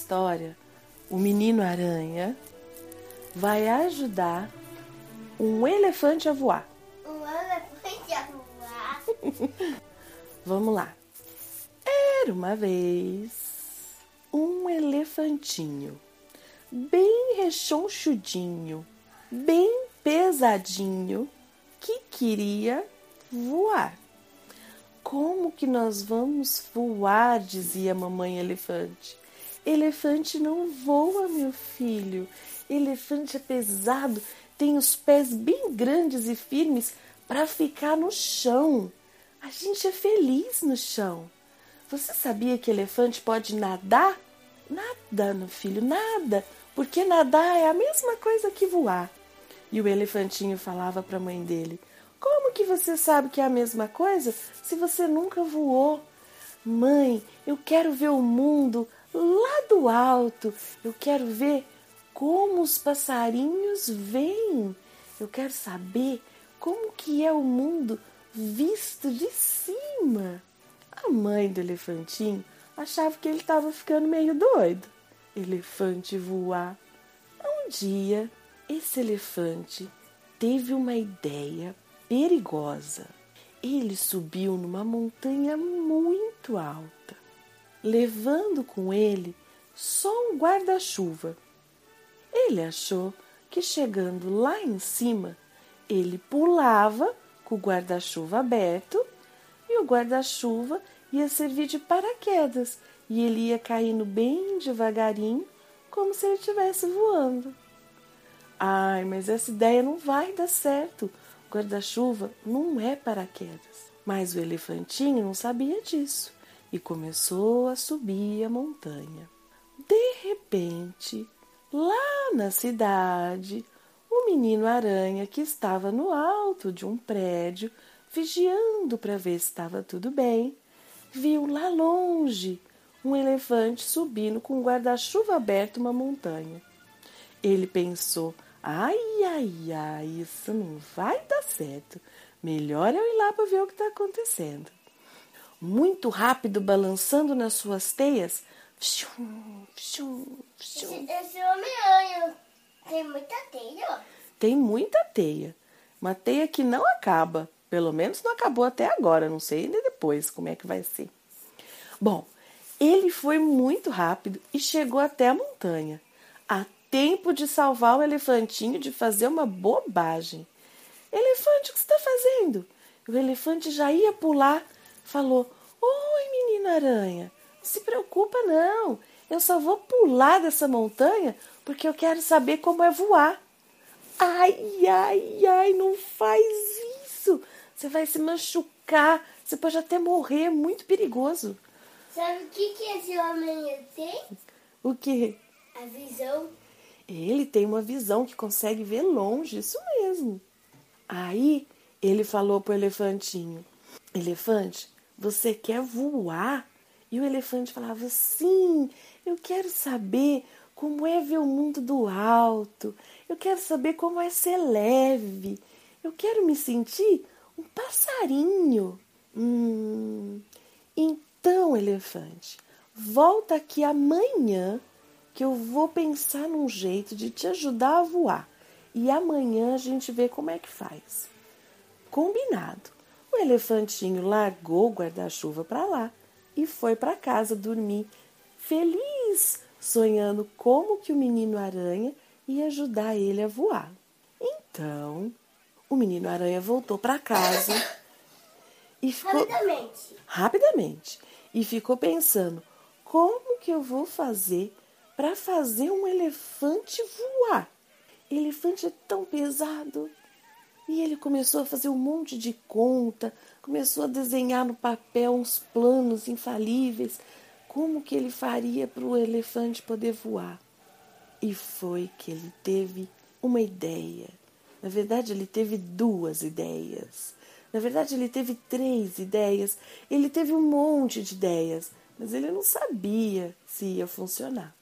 história, o menino aranha vai ajudar um elefante a voar. Um elefante a voar? Vamos lá. Era uma vez um elefantinho, bem rechonchudinho, bem pesadinho, que queria voar. Como que nós vamos voar? dizia a mamãe elefante. Elefante não voa, meu filho. Elefante é pesado, tem os pés bem grandes e firmes para ficar no chão. A gente é feliz no chão. Você sabia que elefante pode nadar? Nada, meu filho, nada, porque nadar é a mesma coisa que voar. E o elefantinho falava para a mãe dele: Como que você sabe que é a mesma coisa se você nunca voou? Mãe, eu quero ver o mundo lá do alto. Eu quero ver como os passarinhos veem. Eu quero saber como que é o mundo visto de cima. A mãe do elefantinho achava que ele estava ficando meio doido. Elefante voar. Um dia, esse elefante teve uma ideia perigosa. Ele subiu numa montanha muito alta, levando com ele só um guarda-chuva. Ele achou que chegando lá em cima, ele pulava com o guarda-chuva aberto e o guarda-chuva ia servir de paraquedas e ele ia caindo bem devagarinho, como se ele estivesse voando. Ai, mas essa ideia não vai dar certo. Guarda-chuva não é paraquedas. Mas o elefantinho não sabia disso e começou a subir a montanha. De repente, lá na cidade, o menino aranha que estava no alto de um prédio, vigiando para ver se estava tudo bem, viu lá longe um elefante subindo com um guarda-chuva aberto uma montanha. Ele pensou: ai, ai, ai, isso não vai dar certo. Melhor eu ir lá para ver o que está acontecendo. Muito rápido, balançando nas suas teias. Esse, esse Homem-Aranha tem muita teia? Tem muita teia. Uma teia que não acaba. Pelo menos não acabou até agora. Não sei depois como é que vai ser. Bom, ele foi muito rápido e chegou até a montanha, a tempo de salvar o elefantinho de fazer uma bobagem. Elefante, o que você está fazendo? O elefante já ia pular, falou: Oi, menina aranha, não se preocupa não, eu só vou pular dessa montanha porque eu quero saber como é voar. Ai, ai, ai, não faz isso. Você vai se machucar, você pode até morrer, é muito perigoso. Sabe o que, que esse homem tem? O que? A visão. Ele tem uma visão que consegue ver longe, isso mesmo. Aí ele falou pro elefantinho: Elefante, você quer voar? E o elefante falava: Sim, eu quero saber como é ver o mundo do alto. Eu quero saber como é ser leve. Eu quero me sentir um passarinho. Hum, então, elefante, volta aqui amanhã que eu vou pensar num jeito de te ajudar a voar. E amanhã a gente vê como é que faz. Combinado. O elefantinho largou o guarda-chuva para lá e foi para casa dormir, feliz, sonhando como que o menino aranha ia ajudar ele a voar. Então, o menino aranha voltou para casa e ficou Rapidamente. rapidamente e ficou pensando: como que eu vou fazer para fazer um elefante voar? Elefante é tão pesado. E ele começou a fazer um monte de conta, começou a desenhar no papel uns planos infalíveis, como que ele faria para o elefante poder voar. E foi que ele teve uma ideia. Na verdade, ele teve duas ideias. Na verdade, ele teve três ideias. Ele teve um monte de ideias, mas ele não sabia se ia funcionar.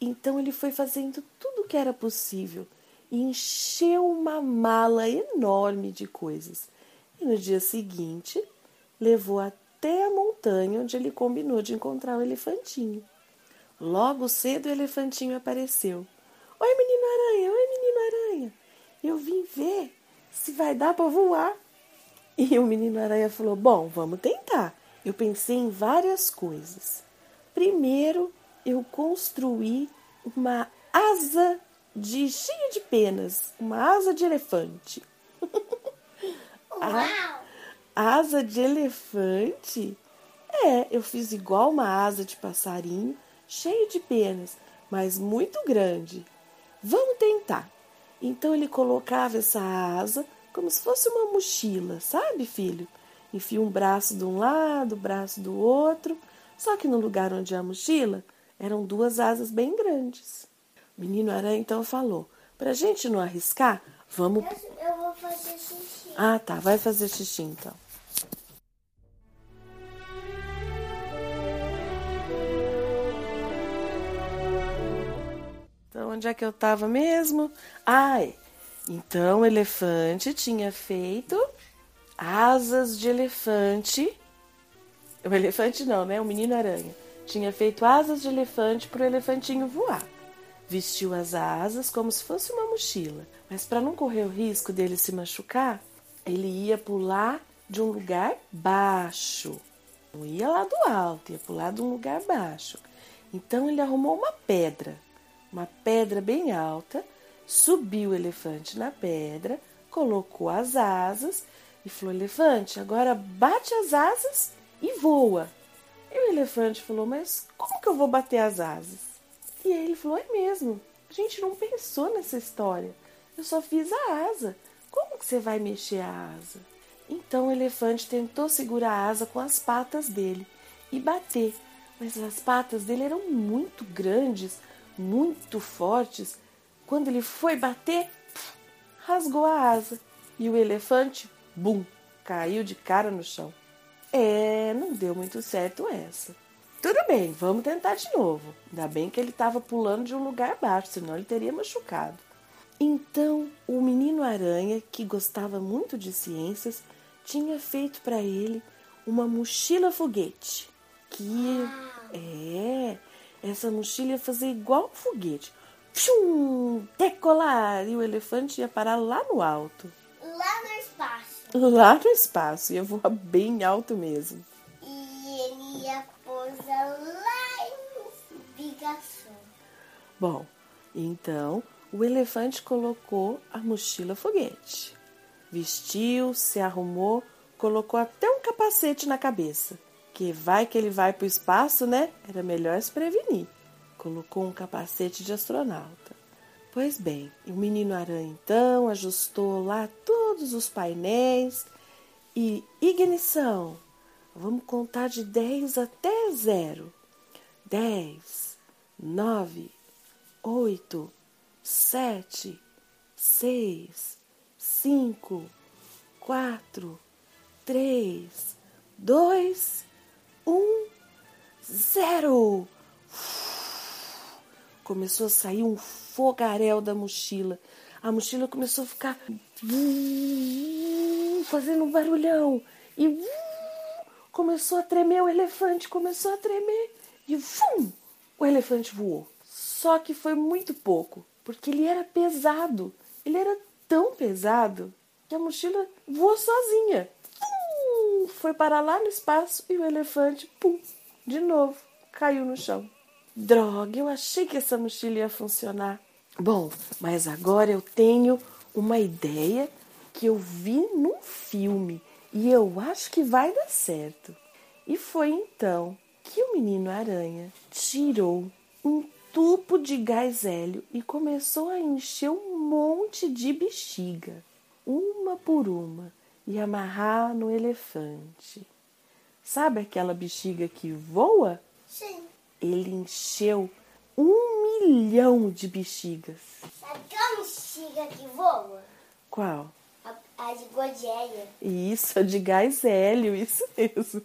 Então, ele foi fazendo tudo o que era possível e encheu uma mala enorme de coisas. E no dia seguinte, levou até a montanha onde ele combinou de encontrar o elefantinho. Logo cedo, o elefantinho apareceu. Oi, menino aranha, oi, menino aranha. Eu vim ver se vai dar para voar. E o menino aranha falou: Bom, vamos tentar. Eu pensei em várias coisas. Primeiro, eu construí uma asa de cheia de penas, uma asa de elefante. Uau! A asa de elefante? É, eu fiz igual uma asa de passarinho, cheio de penas, mas muito grande. Vamos tentar. Então ele colocava essa asa como se fosse uma mochila, sabe, filho? Enfia um braço de um lado, braço do outro. Só que no lugar onde é a mochila eram duas asas bem grandes. Menino aranha então falou: Pra gente não arriscar, vamos. Eu, eu vou fazer xixi. Ah, tá, vai fazer xixi então. Então, onde é que eu estava mesmo? É. Então, o elefante tinha feito asas de elefante. O elefante não, né? O menino aranha. Tinha feito asas de elefante para o elefantinho voar. Vestiu as asas como se fosse uma mochila. Mas para não correr o risco dele se machucar, ele ia pular de um lugar baixo. Não ia lá do alto, ia pular de um lugar baixo. Então ele arrumou uma pedra, uma pedra bem alta, subiu o elefante na pedra, colocou as asas e falou: Elefante, agora bate as asas e voa. E o elefante falou: Mas como que eu vou bater as asas? E aí ele falou: É mesmo, a gente não pensou nessa história. Eu só fiz a asa. Como que você vai mexer a asa? Então o elefante tentou segurar a asa com as patas dele e bater, mas as patas dele eram muito grandes, muito fortes. Quando ele foi bater, rasgou a asa e o elefante, bum, caiu de cara no chão. É, não deu muito certo essa. Tudo bem, vamos tentar de novo. Ainda bem que ele estava pulando de um lugar baixo, senão ele teria machucado. Então, o menino aranha, que gostava muito de ciências, tinha feito para ele uma mochila foguete. Que é, essa mochila ia fazer igual um foguete. Pshum, decolar! E o elefante ia parar lá no alto. Lá no espaço. Lá no espaço, ia voar bem alto mesmo. Bom, então o elefante colocou a mochila foguete. Vestiu, se arrumou, colocou até um capacete na cabeça. Que vai que ele vai para o espaço, né? Era melhor se prevenir. Colocou um capacete de astronauta. Pois bem, o menino aranha então ajustou lá todos os painéis e ignição. Vamos contar de 10 até zero. 10, 9, 8, sete, seis, cinco, quatro, três, dois, um, zero. Começou a sair um fogaréu da mochila. A mochila começou a ficar fazendo um barulhão e começou a tremer o elefante, começou a tremer e vum, o elefante voou. Só que foi muito pouco porque ele era pesado. Ele era tão pesado que a mochila voou sozinha. Pum, foi parar lá no espaço e o elefante, pum, de novo, caiu no chão. Droga, eu achei que essa mochila ia funcionar. Bom, mas agora eu tenho uma ideia que eu vi num filme e eu acho que vai dar certo. E foi então que o menino aranha tirou um tubo de gás hélio e começou a encher um monte de bexiga, uma por uma, e amarrar no elefante. Sabe aquela bexiga que voa? Sim. Ele encheu um milhão de bexigas. Sabe aquela bexiga que voa? Qual? A, a de Godéia. Isso, a de gás hélio, isso mesmo.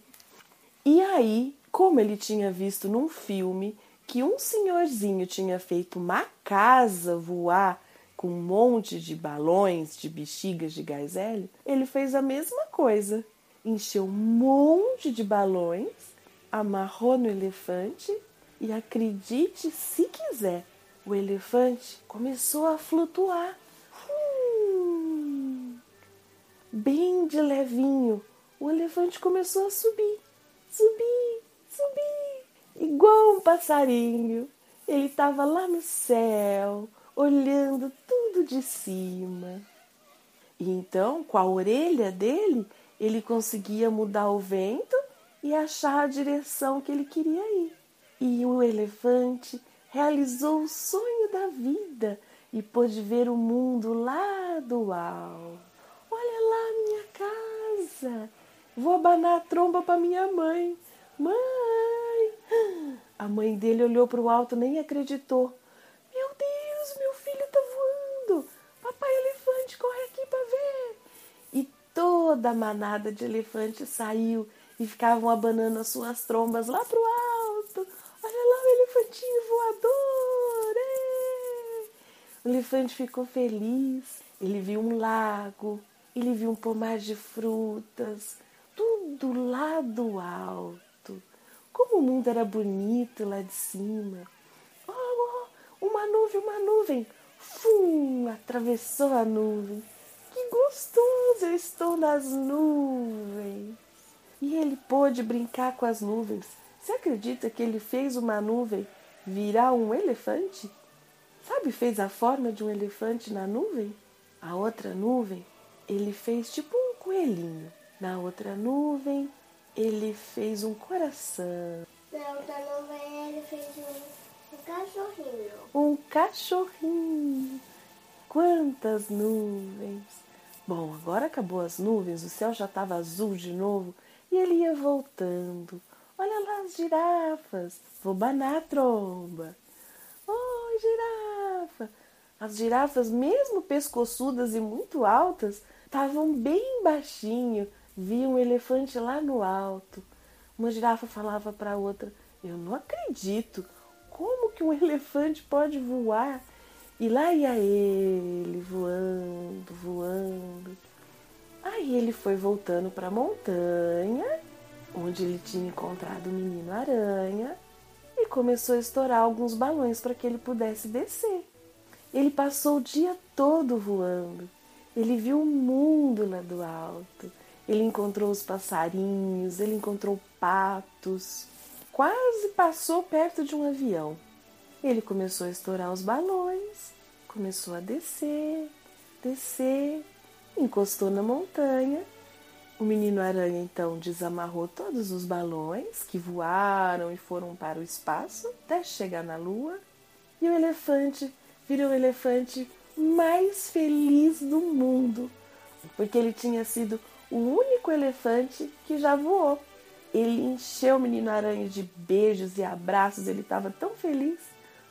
E aí, como ele tinha visto num filme que um senhorzinho tinha feito uma casa voar com um monte de balões, de bexigas de gás hélio, ele fez a mesma coisa. Encheu um monte de balões, amarrou no elefante e acredite se quiser, o elefante começou a flutuar. Hum. Bem de levinho, o elefante começou a subir, subir, subir, igual um passarinho. Ele estava lá no céu, olhando tudo de cima. E então, com a orelha dele, ele conseguia mudar o vento e achar a direção que ele queria ir. E o elefante realizou o sonho da vida e pôde ver o mundo lá do alto. Olha lá minha casa. Vou abanar a tromba para minha mãe. Mãe! A mãe dele olhou para o alto nem acreditou. Meu Deus, meu filho está voando! Papai elefante, corre aqui para ver! E toda a manada de elefantes saiu e ficavam abanando as suas trombas lá para o alto. Olha lá o elefantinho voador! Ei! O elefante ficou feliz. Ele viu um lago, ele viu um pomar de frutas, do alto. Como o mundo era bonito lá de cima. Oh, oh, uma nuvem, uma nuvem. Fum, atravessou a nuvem. Que gostoso, eu estou nas nuvens. E ele pôde brincar com as nuvens. Você acredita que ele fez uma nuvem virar um elefante? Sabe, fez a forma de um elefante na nuvem? A outra nuvem, ele fez tipo um coelhinho. Na outra nuvem, ele fez um coração. Na outra nuvem ele fez um, um cachorrinho. Um cachorrinho. Quantas nuvens! Bom, agora acabou as nuvens, o céu já estava azul de novo e ele ia voltando. Olha lá as girafas, vou banar a tromba. Oi, girafa! As girafas, mesmo pescoçudas e muito altas, estavam bem baixinho, via um elefante lá no alto. Uma girafa falava para a outra: Eu não acredito, como que um elefante pode voar? E lá ia ele, voando, voando. Aí ele foi voltando para a montanha, onde ele tinha encontrado o menino aranha, e começou a estourar alguns balões para que ele pudesse descer. Ele passou o dia todo voando. Ele viu o mundo lá do alto. Ele encontrou os passarinhos, ele encontrou patos, quase passou perto de um avião. Ele começou a estourar os balões, começou a descer, descer, encostou na montanha. O menino aranha então desamarrou todos os balões que voaram e foram para o espaço até chegar na lua. E o elefante virou o elefante mais feliz do mundo, porque ele tinha sido o único elefante que já voou. Ele encheu o menino aranha de beijos e abraços, ele estava tão feliz.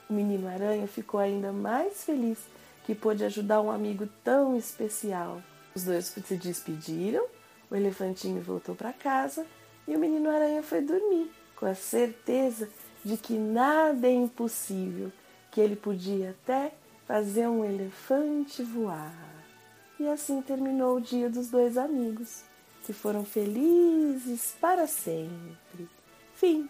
O menino aranha ficou ainda mais feliz que pôde ajudar um amigo tão especial. Os dois se despediram, o elefantinho voltou para casa e o menino aranha foi dormir, com a certeza de que nada é impossível, que ele podia até fazer um elefante voar. E assim terminou o dia dos dois amigos, que foram felizes para sempre. Fim.